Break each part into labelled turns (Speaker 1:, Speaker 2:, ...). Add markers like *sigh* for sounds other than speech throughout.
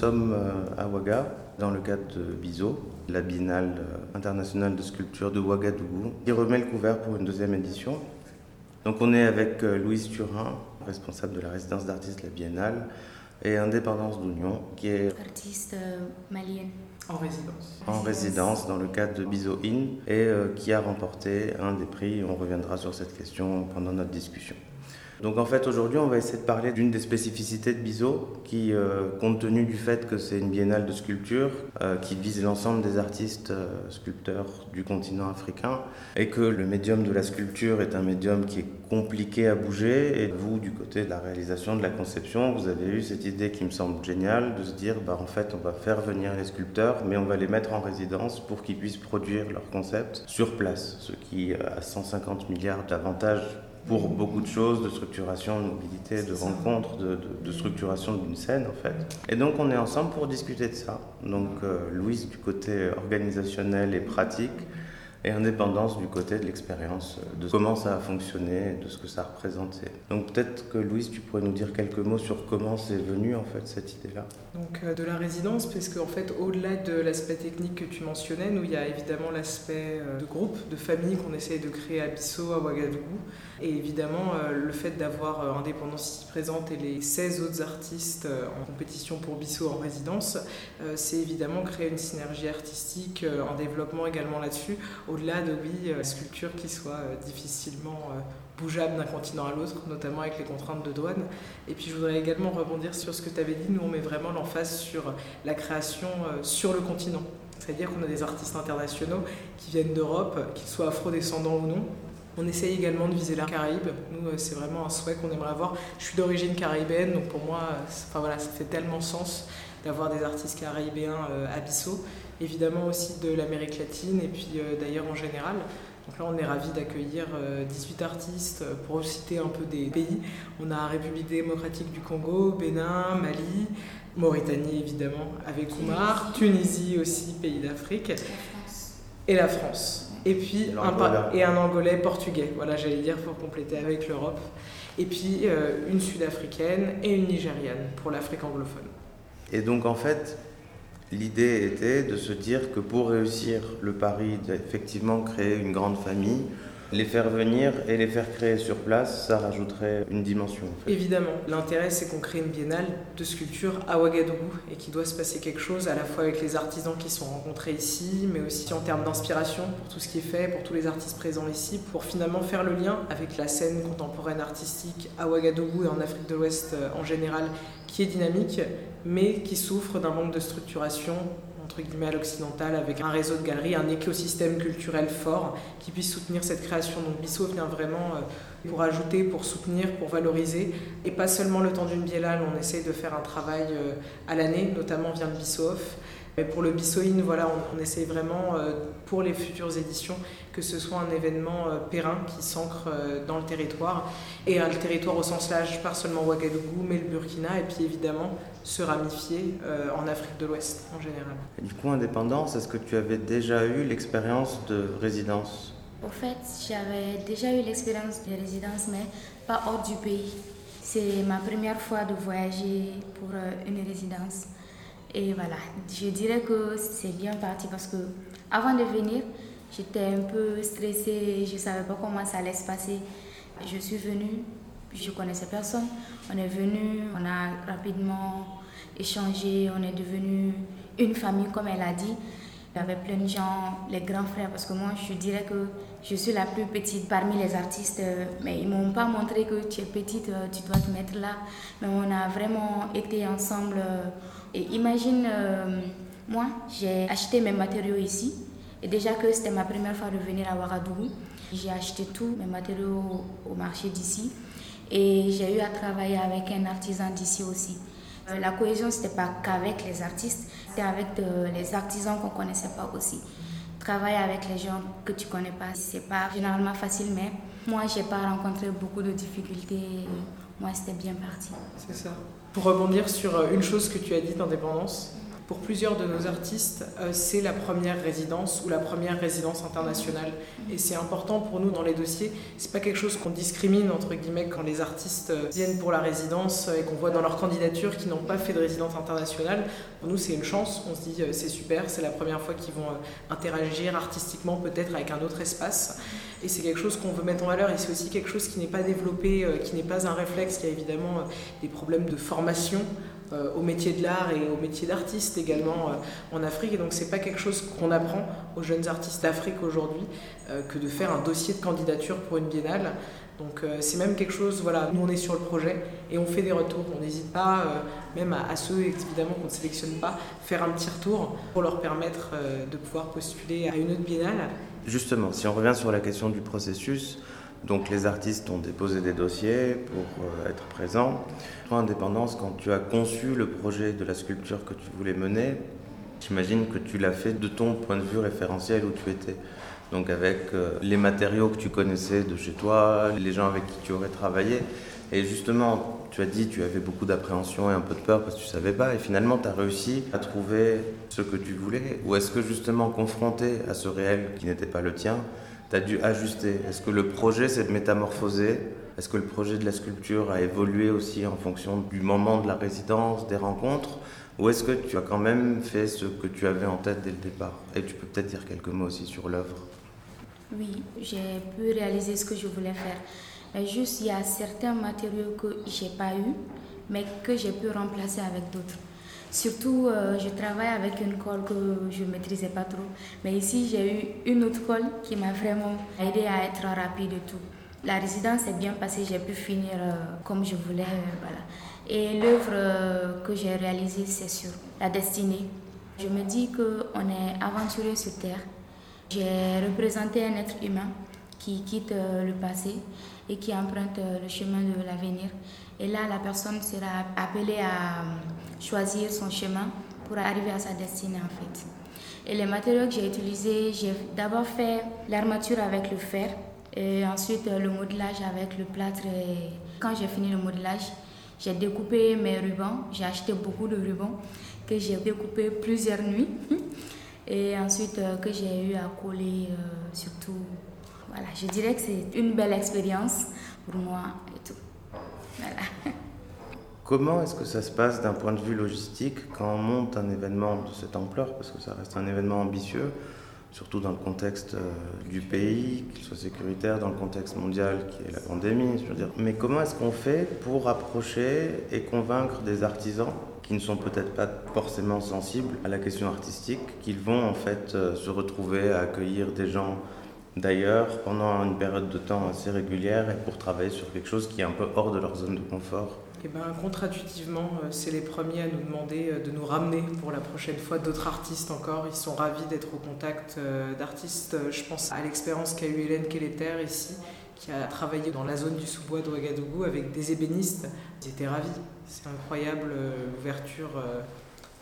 Speaker 1: sommes euh, à Ouaga dans le cadre de BISO, la Biennale euh, internationale de sculpture de Ouagadougou, qui remet le couvert pour une deuxième édition. Donc on est avec euh, Louise Turin, responsable de la résidence d'artistes de la Biennale, et Indépendance d'Union, qui est
Speaker 2: artiste malienne.
Speaker 3: En résidence.
Speaker 1: En résidence dans le cadre de Biso In et qui a remporté un des prix. On reviendra sur cette question pendant notre discussion. Donc en fait aujourd'hui on va essayer de parler d'une des spécificités de Bizo qui, euh, compte tenu du fait que c'est une biennale de sculpture euh, qui vise l'ensemble des artistes euh, sculpteurs du continent africain et que le médium de la sculpture est un médium qui est compliqué à bouger. Et vous du côté de la réalisation, de la conception, vous avez eu cette idée qui me semble géniale de se dire bah, en fait on va faire venir les sculpteurs mais on va les mettre en résidence pour qu'ils puissent produire leur concept sur place, ce qui a 150 milliards d'avantages pour beaucoup de choses, de structuration, de mobilité, de rencontres, de, structuration d'une scène en fait. Et donc on est ensemble pour discuter de ça. Donc euh, Louise du côté organisationnel et pratique, et indépendance du côté de l'expérience, de comment ça a fonctionné, de ce que ça représentait. Donc peut-être que Louise, tu pourrais nous dire quelques mots sur comment c'est venu en fait cette idée-là.
Speaker 3: Donc euh, de la résidence, parce qu'en fait au-delà de l'aspect technique que tu mentionnais, nous il y a évidemment l'aspect euh, de groupe, de famille qu'on essaye de créer à Bissau, à Ouagadougou, et évidemment euh, le fait d'avoir Indépendance ici présente et les 16 autres artistes en compétition pour Bissau en résidence, c'est évidemment créer une synergie artistique, en développement également là-dessus au-delà de, oui, euh, sculptures qui soient euh, difficilement euh, bougeables d'un continent à l'autre, notamment avec les contraintes de douane. Et puis je voudrais également rebondir sur ce que tu avais dit, nous on met vraiment l'emphase sur la création sur le continent. C'est-à-dire qu'on a des artistes internationaux qui viennent d'Europe, qu'ils soient afro-descendants ou non. On essaye également de viser la Caraïbe. Nous, c'est vraiment un souhait qu'on aimerait avoir. Je suis d'origine caribéenne, donc pour moi, enfin, voilà, ça fait tellement sens d'avoir des artistes caribéens à Bissau évidemment aussi de l'Amérique latine et puis euh, d'ailleurs en général. Donc là, on est ravis d'accueillir 18 euh, artistes euh, pour citer un peu des pays. On a République démocratique du Congo, Bénin, Mali, Mauritanie évidemment avec Oumar, Tunisie aussi, pays d'Afrique, et la France. Et puis un, et un Angolais portugais, voilà j'allais dire pour compléter avec l'Europe. Et puis une Sud-Africaine et une Nigériane pour l'Afrique anglophone.
Speaker 1: Et donc en fait, L'idée était de se dire que pour réussir le pari d'effectivement créer une grande famille, les faire venir et les faire créer sur place, ça rajouterait une dimension.
Speaker 3: Évidemment, l'intérêt c'est qu'on crée une biennale de sculpture à Ouagadougou et qu'il doit se passer quelque chose à la fois avec les artisans qui sont rencontrés ici, mais aussi en termes d'inspiration pour tout ce qui est fait, pour tous les artistes présents ici, pour finalement faire le lien avec la scène contemporaine artistique à Ouagadougou et en Afrique de l'Ouest euh, en général, qui est dynamique, mais qui souffre d'un manque de structuration entre guillemets à l'occidental avec un réseau de galeries, un écosystème culturel fort qui puisse soutenir cette création. Donc Bissau vient vraiment euh, pour ajouter, pour soutenir, pour valoriser. Et pas seulement le temps d'une biennale, on essaye de faire un travail euh, à l'année, notamment vient de Bissoff mais pour le Bissoïne, voilà, on, on essaye vraiment, euh, pour les futures éditions, que ce soit un événement euh, périn qui s'ancre euh, dans le territoire, et le territoire au sens large, pas seulement Ouagadougou, mais le Burkina, et puis évidemment se ramifier en Afrique de l'Ouest en général.
Speaker 1: du coup, Indépendance, est-ce que tu avais déjà eu l'expérience de résidence?
Speaker 2: Au fait, j'avais déjà eu l'expérience de résidence, mais pas hors du pays. C'est ma première fois de voyager pour une résidence. Et voilà, je dirais que c'est bien parti parce que avant de venir, j'étais un peu stressée, je ne savais pas comment ça allait se passer. Je suis venue, je connaissais personne. On est venu, on a rapidement échangé, on est devenu une famille comme elle a dit. Il y avait plein de gens, les grands frères, parce que moi je dirais que je suis la plus petite parmi les artistes, mais ils ne m'ont pas montré que tu es petite, tu dois te mettre là. Mais on a vraiment été ensemble et imagine, euh, moi, j'ai acheté mes matériaux ici. Et déjà que c'était ma première fois de venir à Ouagadougou, j'ai acheté tous mes matériaux au marché d'ici. Et j'ai eu à travailler avec un artisan d'ici aussi. Euh, la cohésion, ce n'était pas qu'avec les artistes, c'était avec les artisans qu'on connaissait pas aussi. Travailler avec les gens que tu connais pas, c'est pas généralement facile, mais moi, je n'ai pas rencontré beaucoup de difficultés. Moi, c'était bien parti.
Speaker 3: C'est ça. Pour rebondir sur euh, une chose que tu as dit d'indépendance, pour plusieurs de nos artistes, euh, c'est la première résidence ou la première résidence internationale. Et c'est important pour nous dans les dossiers. C'est pas quelque chose qu'on discrimine entre guillemets quand les artistes euh, viennent pour la résidence euh, et qu'on voit dans leur candidature qu'ils n'ont pas fait de résidence internationale. Pour nous, c'est une chance. On se dit c'est super, c'est la première fois qu'ils vont interagir artistiquement peut-être avec un autre espace. Et c'est quelque chose qu'on veut mettre en valeur. Et c'est aussi quelque chose qui n'est pas développé, qui n'est pas un réflexe. Il y a évidemment des problèmes de formation euh, au métier de l'art et au métier d'artiste également euh, en Afrique. Et donc c'est pas quelque chose qu'on apprend aux jeunes artistes d'Afrique aujourd'hui euh, que de faire un dossier de candidature pour une biennale. Donc c'est même quelque chose, voilà, nous on est sur le projet et on fait des retours. On n'hésite pas, même à, ceux évidemment qu'on ne sélectionne pas, faire un petit retour pour leur permettre de pouvoir postuler à une autre biennale.
Speaker 1: Justement, si on revient sur la question du processus, donc les artistes ont déposé des dossiers pour euh, être présents. Toi, Indépendance, quand tu as conçu le projet de la sculpture que tu voulais mener, j'imagine que tu l'as fait de ton point de vue référentiel où tu étais. Donc avec euh, les matériaux que tu connaissais de chez toi, les gens avec qui tu aurais travaillé. Et justement, tu as dit tu avais beaucoup d'appréhension et un peu de peur parce que tu savais pas. Et finalement, tu as réussi à trouver ce que tu voulais. Ou est-ce que justement, confronté à ce réel qui n'était pas le tien, tu as dû ajuster Est-ce que le projet s'est métamorphosé Est-ce que le projet de la sculpture a évolué aussi en fonction du moment de la résidence, des rencontres? Ou est-ce que tu as quand même fait ce que tu avais en tête dès le départ? Et tu peux peut-être dire quelques mots aussi sur l'œuvre.
Speaker 2: Oui, j'ai pu réaliser ce que je voulais faire. Mais juste, il y a certains matériaux que j'ai pas eu, mais que j'ai pu remplacer avec d'autres. Surtout, euh, je travaille avec une colle que je ne maîtrisais pas trop. Mais ici, j'ai eu une autre colle qui m'a vraiment aidé à être rapide et tout. La résidence est bien passée, j'ai pu finir euh, comme je voulais. Euh, voilà. Et l'œuvre que j'ai réalisée, c'est sur la destinée. Je me dis qu'on est aventuré sur Terre. J'ai représenté un être humain qui quitte le passé et qui emprunte le chemin de l'avenir. Et là, la personne sera appelée à choisir son chemin pour arriver à sa destinée en fait. Et les matériaux que j'ai utilisés, j'ai d'abord fait l'armature avec le fer et ensuite euh, le modelage avec le plâtre. Quand j'ai fini le modelage, j'ai découpé mes rubans. J'ai acheté beaucoup de rubans que j'ai découpé plusieurs nuits *laughs* et ensuite euh, que j'ai eu à coller euh, surtout. Voilà, je dirais que c'est une belle expérience pour moi.
Speaker 1: Comment est-ce que ça se passe d'un point de vue logistique quand on monte un événement de cette ampleur, parce que ça reste un événement ambitieux, surtout dans le contexte euh, du pays, qu'il soit sécuritaire, dans le contexte mondial qui est la pandémie. Mais comment est-ce qu'on fait pour approcher et convaincre des artisans qui ne sont peut-être pas forcément sensibles à la question artistique, qu'ils vont en fait euh, se retrouver à accueillir des gens d'ailleurs pendant une période de temps assez régulière et pour travailler sur quelque chose qui est un peu hors de leur zone de confort?
Speaker 3: Eh ben, contradictivement, euh, c'est les premiers à nous demander euh, de nous ramener pour la prochaine fois d'autres artistes encore. Ils sont ravis d'être au contact euh, d'artistes. Je pense à l'expérience qu'a eu Hélène Kelleter ici, qui a travaillé dans la zone du sous-bois de Ouagadougou avec des ébénistes. Ils étaient ravis. C'est incroyable l'ouverture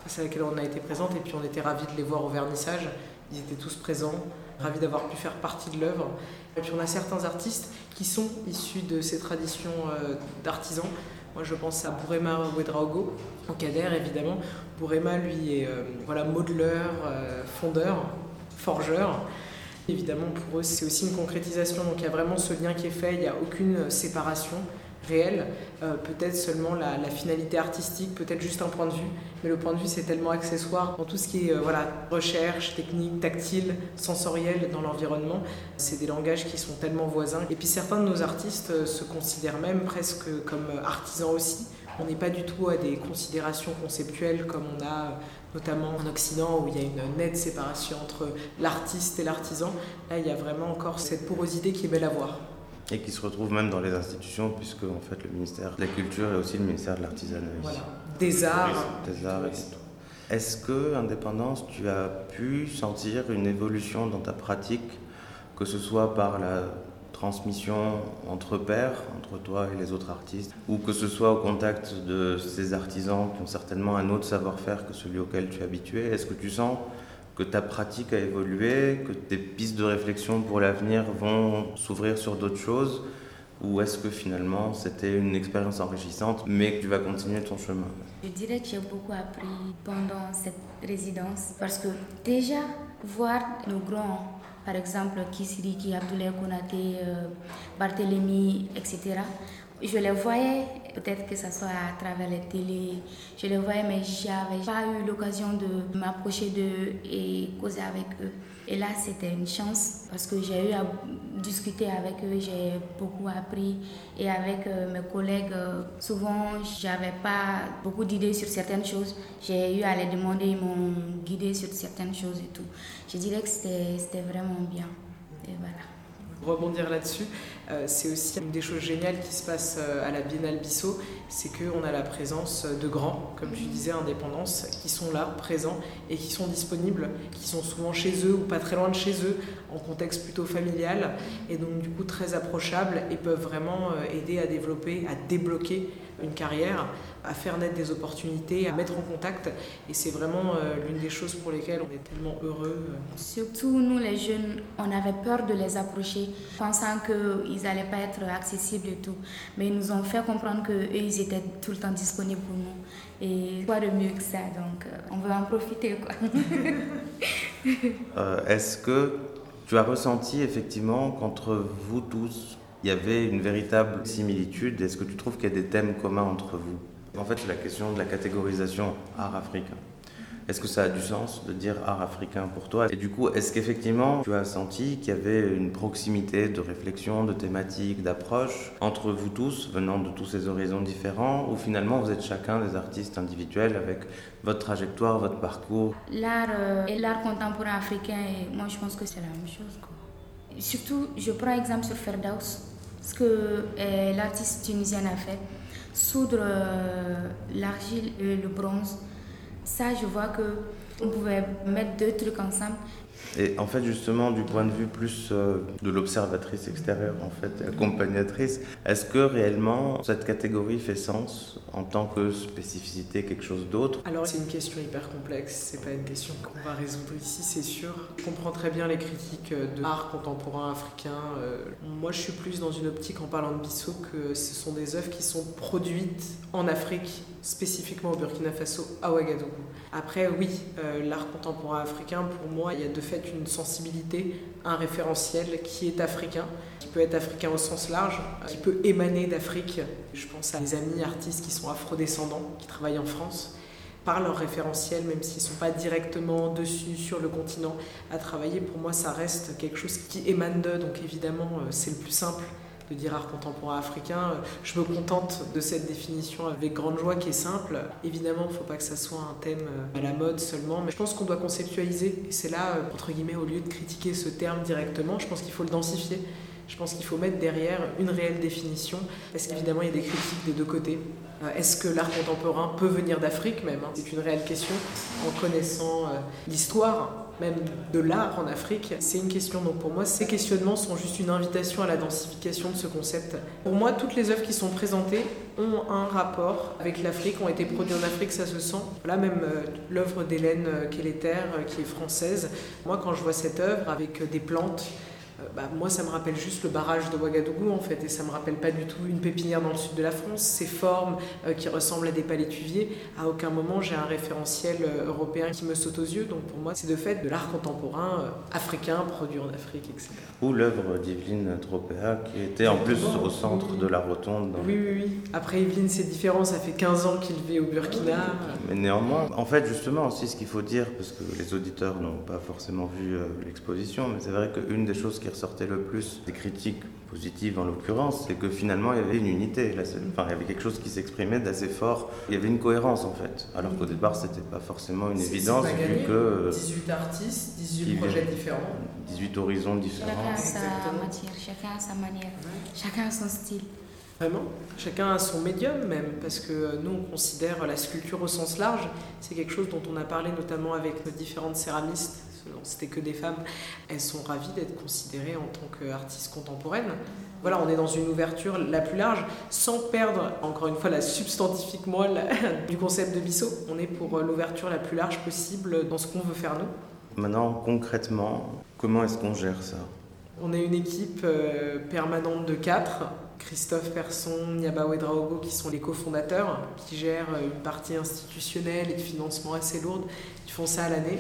Speaker 3: face à laquelle on a été présente et puis on était ravis de les voir au vernissage. Ils étaient tous présents, ravis d'avoir pu faire partie de l'œuvre. Et puis on a certains artistes qui sont issus de ces traditions d'artisans. Moi, je pense à Bourema Ouedraogo, au Kader, évidemment. Bourema, lui, est euh, voilà, modeleur, euh, fondeur, forgeur. Évidemment, pour eux, c'est aussi une concrétisation. Donc, il y a vraiment ce lien qui est fait. Il n'y a aucune séparation réelle. Euh, peut-être seulement la, finalité artistique, peut-être juste un point de vue. Mais le point de vue, c'est tellement accessoire dans tout ce qui est voilà, recherche, technique, tactile, sensoriel dans l'environnement. C'est des langages qui sont tellement voisins. Et puis certains de nos artistes se considèrent même presque comme artisans aussi. On n'est pas du tout à des considérations conceptuelles comme on a notamment en Occident où il y a une nette séparation entre l'artiste et l'artisan. Là, il y a vraiment encore cette porosité qui est belle à voir.
Speaker 1: Et qui se retrouve même dans les institutions, puisque en fait le ministère de la Culture est aussi le ministère de l'Artisanat.
Speaker 3: Voilà. Des arts.
Speaker 1: Des arts et tout. Est-ce que, Indépendance, tu as pu sentir une évolution dans ta pratique, que ce soit par la transmission entre pairs, entre toi et les autres artistes, ou que ce soit au contact de ces artisans qui ont certainement un autre savoir-faire que celui auquel tu es habitué? Est-ce que tu sens que ta pratique a évolué, que tes pistes de réflexion pour l'avenir vont s'ouvrir sur d'autres choses ou est-ce que finalement c'était une expérience enrichissante mais que tu vas continuer ton chemin?
Speaker 2: Je dirais que j'ai beaucoup appris pendant cette résidence parce que déjà voir nos grands, par exemple Kisiriki, Abdoulaye Konate, euh, Barthélemy, etc., je les voyais, peut-être que ce soit à travers les télé, je les voyais, mais j'avais pas eu l'occasion de m'approcher d'eux et causer avec eux. Et là, c'était une chance parce que j'ai eu à discuter avec eux, j'ai beaucoup appris. Et avec euh, mes collègues, euh, souvent, j'avais pas beaucoup d'idées sur certaines choses. J'ai eu à les demander, ils m'ont guidé sur certaines choses et tout. Je dirais que c'était vraiment bien. Et voilà
Speaker 3: rebondir là-dessus, euh, c'est aussi une des choses géniales qui se passe euh, à la Biennale Bissau, c'est qu'on a la présence de grands, comme tu disais, indépendance, qui sont là, présents et qui sont disponibles, qui sont souvent chez eux ou pas très loin de chez eux, en contexte plutôt familial, et donc du coup très approchables et peuvent vraiment euh, aider à développer, à débloquer une carrière, à faire naître des opportunités, à mettre en contact. Et c'est vraiment euh, l'une des choses pour lesquelles on est tellement heureux.
Speaker 2: Surtout nous les jeunes, on avait peur de les approcher, pensant qu'ils n'allaient pas être accessibles et tout. Mais ils nous ont fait comprendre qu'eux, ils étaient tout le temps disponibles pour nous. Et quoi de mieux que ça Donc euh, on veut en profiter. quoi. *laughs*
Speaker 1: Euh, est-ce que tu as ressenti effectivement qu'entre vous tous, il y avait une véritable similitude Est-ce que tu trouves qu'il y a des thèmes communs entre vous? En fait, c'est la question de la catégorisation art africain. Est-ce que ça a du sens de dire art africain pour toi? Et du coup, est-ce qu'effectivement tu as senti qu'il y avait une proximité de réflexion, de thématique, d'approche entre vous tous, venant de tous ces horizons différents, ou finalement vous êtes chacun des artistes individuels avec votre trajectoire, votre parcours?
Speaker 2: L'art euh, et l'art contemporain africain, moi je pense que c'est la même chose. Surtout, je prends exemple sur Ferdaus, ce que euh, l'artiste tunisienne a fait. Soudre euh, l'argile et le bronze, ça je vois que on pouvait mettre deux trucs ensemble
Speaker 1: et en fait, justement, du point de vue plus euh, de l'observatrice extérieure, en fait, accompagnatrice, est-ce que réellement cette catégorie fait sens en tant que spécificité, quelque chose d'autre?
Speaker 3: Alors, c'est une question hyper complexe, c'est pas une question qu'on va résoudre ici, c'est sûr. Je comprends très bien les critiques de l'art contemporain africain. Euh, moi, je suis plus dans une optique en parlant de Bissau que ce sont des œuvres qui sont produites en Afrique, spécifiquement au Burkina Faso, à Ouagadougou. Après, oui, euh, l'art contemporain africain, pour moi, il y a de fait une sensibilité, un référentiel qui est africain, qui peut être africain au sens large, qui peut émaner d'Afrique. Je pense à des amis artistes qui sont afrodescendants, qui travaillent en France par leur référentiel, même s'ils ne sont pas directement dessus sur le continent à travailler, pour moi ça reste quelque chose qui émane d'eux, donc évidemment euh, c'est le plus simple de dire art contemporain africain. Je me contente de cette définition avec grande joie qui est simple. Évidemment, il ne faut pas que ça soit un thème euh, à la mode seulement, mais je pense qu'on doit conceptualiser. Et c'est là, euh, entre guillemets, au lieu de critiquer ce terme directement, je pense qu'il faut le densifier. Je pense qu'il faut mettre derrière une réelle définition, parce qu'évidemment, il y a des critiques des deux côtés. Euh, est-ce que l'art contemporain peut venir d'Afrique même hein C'est une réelle question en connaissant l'histoire même de l'art en Afrique, c'est une question. Donc pour moi, ces questionnements sont juste une invitation à la densification de ce concept. Pour moi, toutes les œuvres qui sont présentées ont un rapport avec l'Afrique, ont été produites en Afrique, ça se sent. Là, même euh, l'œuvre d'Hélène Kelleter, euh, qui est française, moi, quand je vois cette œuvre avec des plantes, euh, bah, moi, ça me rappelle juste le barrage de Ouagadougou, en fait, et ça me rappelle pas du tout une pépinière dans le sud de la France. Ces formes euh, qui ressemblent à des palétuviers, à aucun moment j'ai un référentiel euh, européen qui me saute aux yeux. Donc pour moi, c'est de fait de l'art contemporain africain, produit en Afrique, etc.
Speaker 1: Ou l'œuvre d'Yveline Tropea, qui était en plus au centre de la rotonde.
Speaker 3: Oui, oui, oui. Après, Yveline, c'est différent, ça fait 15 ans qu'il vit au Burkina.
Speaker 1: Mais néanmoins, en fait, justement, aussi ce qu'il faut dire, parce que les auditeurs n'ont pas forcément vu l'exposition, mais c'est vrai qu'une des choses qui ressortait le plus des critiques positives en l'occurrence, c'est que finalement il y avait une unité, enfin, il y avait quelque chose qui s'exprimait d'assez fort, il y avait une cohérence en fait, alors qu'au départ c'était pas forcément une évidence vu
Speaker 3: que... 18 artistes, 18 projets différents.
Speaker 1: 18 horizons différents.
Speaker 2: Chacun a sa matière, chacun a sa manière, chacun a son style.
Speaker 3: Vraiment, chacun a son médium même, parce que nous on considère la sculpture au sens large, c'est quelque chose dont on a parlé notamment avec nos différentes céramistes c'était que des femmes, elles sont ravies d'être considérées en tant qu'artistes contemporaines. Voilà, on est dans une ouverture la plus large, sans perdre, encore une fois, la substantifique moelle *laughs* du concept de Bissot. On est pour l'ouverture la plus large possible dans ce qu'on veut faire nous.
Speaker 1: Maintenant, concrètement, comment est-ce qu'on gère ça?
Speaker 3: On est une équipe euh, permanente de quatre Christophe Persson, Niaba Ouedraogo qui sont les cofondateurs, qui gèrent une partie institutionnelle et de financement assez lourde, qui font ça à l'année.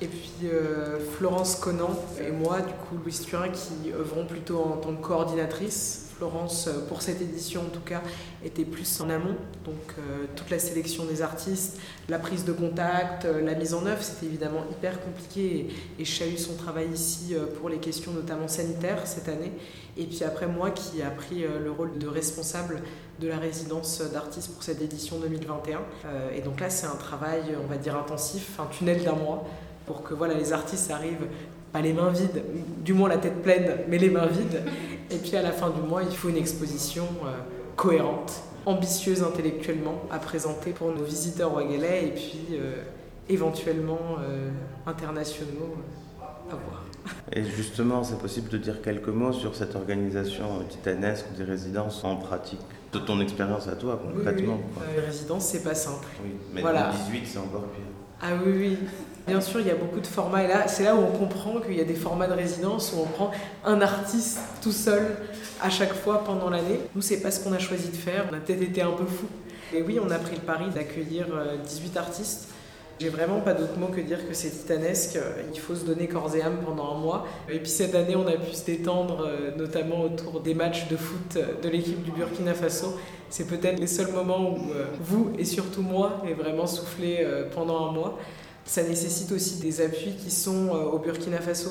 Speaker 3: Et puis euh, Florence Conan et moi, du coup Louis Turin, qui œuvrons plutôt en tant que coordinatrice Florence, euh, pour cette édition en tout cas, était plus en amont. Donc euh, toute la sélection des artistes, la prise de contact, euh, la mise en œuvre, c'était évidemment hyper compliqué. Et, et eu son travail ici pour les questions notamment sanitaires cette année. Et puis après moi qui a pris le rôle de responsable de la résidence d'artistes pour cette édition 2021. et donc là c'est un travail, on va dire intensif, un tunnel d'un mois pour que voilà, les artistes arrivent pas les mains vides, du moins la tête pleine, mais les mains vides. Et puis à la fin du mois, il faut une exposition euh, cohérente, ambitieuse intellectuellement à présenter pour nos visiteurs ouagalais et puis euh, éventuellement euh, internationaux à voir.
Speaker 1: Et justement, c'est possible de dire quelques mots sur cette organisation titanesque des résidences en pratique de ton expérience à toi concrètement.
Speaker 3: les résidences, c'est pas simple.
Speaker 1: Oui, mais voilà. 18, c'est encore pire.
Speaker 3: Ah oui, oui. Bien sûr, il y a beaucoup de formats. Et là, c'est là où on comprend qu'il y a des formats de résidence où on prend un artiste tout seul à chaque fois pendant l'année. Nous, c'est pas ce qu'on a choisi de faire. On a peut-être été un peu fou. Et oui, on a pris le pari d'accueillir 18 euh, artistes. J'ai vraiment pas d'autre mot que dire que c'est titanesque. Il faut se donner corps et âme pendant un mois. Et puis cette année, on a pu se détendre, euh, notamment autour des matchs de foot de l'équipe du Burkina Faso. C'est peut-être les seuls moments où euh, vous et surtout moi est vraiment soufflé pendant un mois. Ça nécessite aussi des appuis qui sont euh, au Burkina Faso,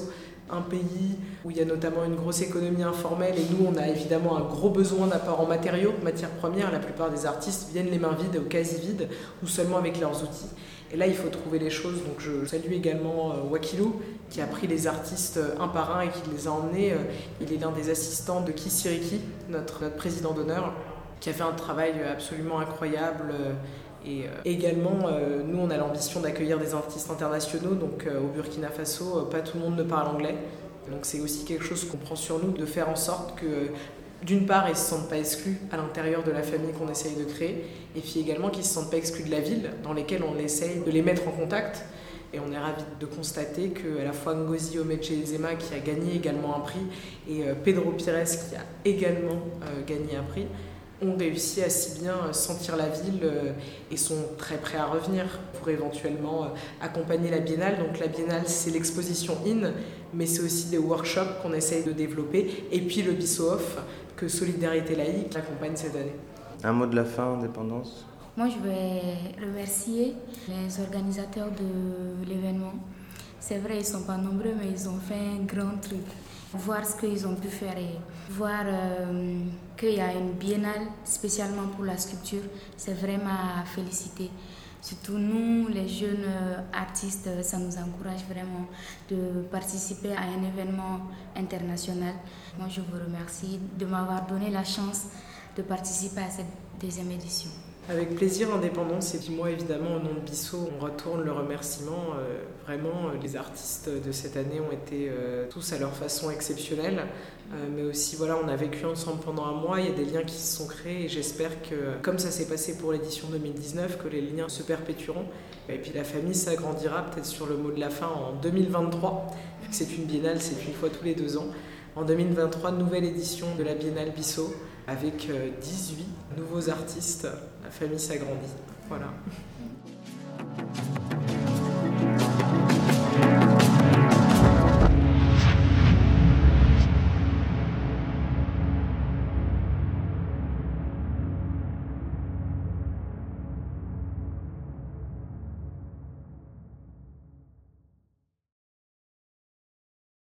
Speaker 3: un pays où il y a notamment une grosse économie informelle et nous on a évidemment un gros besoin d'apport en matériaux, matières premières. La plupart des artistes viennent les mains vides ou quasi vides ou seulement avec leurs outils. Et là il faut trouver les choses. Donc je salue également euh, Wakilou qui a pris les artistes euh, un par un et qui les a emmenés. Il est l'un des assistants de Kisiriki, notre président d'honneur, qui a fait un travail absolument incroyable et euh, également, euh, nous, on a l'ambition d'accueillir des artistes internationaux. Donc euh, au Burkina Faso, pas tout le monde ne parle anglais. Donc c'est aussi quelque chose qu'on prend sur nous de faire en sorte que d'une part, ils ne se sentent pas exclus à l'intérieur de la famille qu'on essaye de créer, et puis également qu'ils ne se sentent pas exclus de la ville dans laquelle on essaye de les mettre en contact. Et on est ravis de constater que la fois Ngozi Omechezema qui a gagné également un prix et Pedro Pires qui a également gagné un prix ont réussi à si bien euh, sentir la ville euh, et sont très prêts à revenir pour éventuellement euh, accompagner la biennale. Donc la biennale, c'est l'exposition IN, mais c'est aussi des workshops qu'on essaye de développer, et puis le BISO-OFF que Solidarité Laïque accompagne cette année.
Speaker 1: Un mot de la fin, indépendance?
Speaker 2: Moi, je vais remercier les organisateurs de l'événement. C'est vrai, ils ne sont pas nombreux, mais ils ont fait un grand truc voir ce qu'ils ont pu faire et voir euh, qu'il y a une biennale spécialement pour la sculpture, c'est vraiment à féliciter. Surtout nous, les jeunes euh, artistes, ça nous encourage vraiment de participer à un événement international. Moi, je vous remercie de m'avoir donné la chance de participer à cette deuxième édition.
Speaker 3: Avec plaisir, Indépendance. Et puis moi, évidemment, au nom de Bissot, on retourne le remerciement. Euh, vraiment, euh, les artistes de cette année ont été euh, tous à leur façon exceptionnels. mais aussi, voilà, on a vécu ensemble pendant un mois. Il y a des liens qui se sont créés. Et j'espère que, comme ça s'est passé pour l'édition 2019, que les liens se perpétueront. Et puis la famille s'agrandira peut-être sur le mot de la fin en 2023. C'est une biennale, c'est une fois tous les deux ans. En 2023, nouvelle édition de la Biennale Bissot avec 18 nouveaux artistes. La famille s'agrandit. Voilà.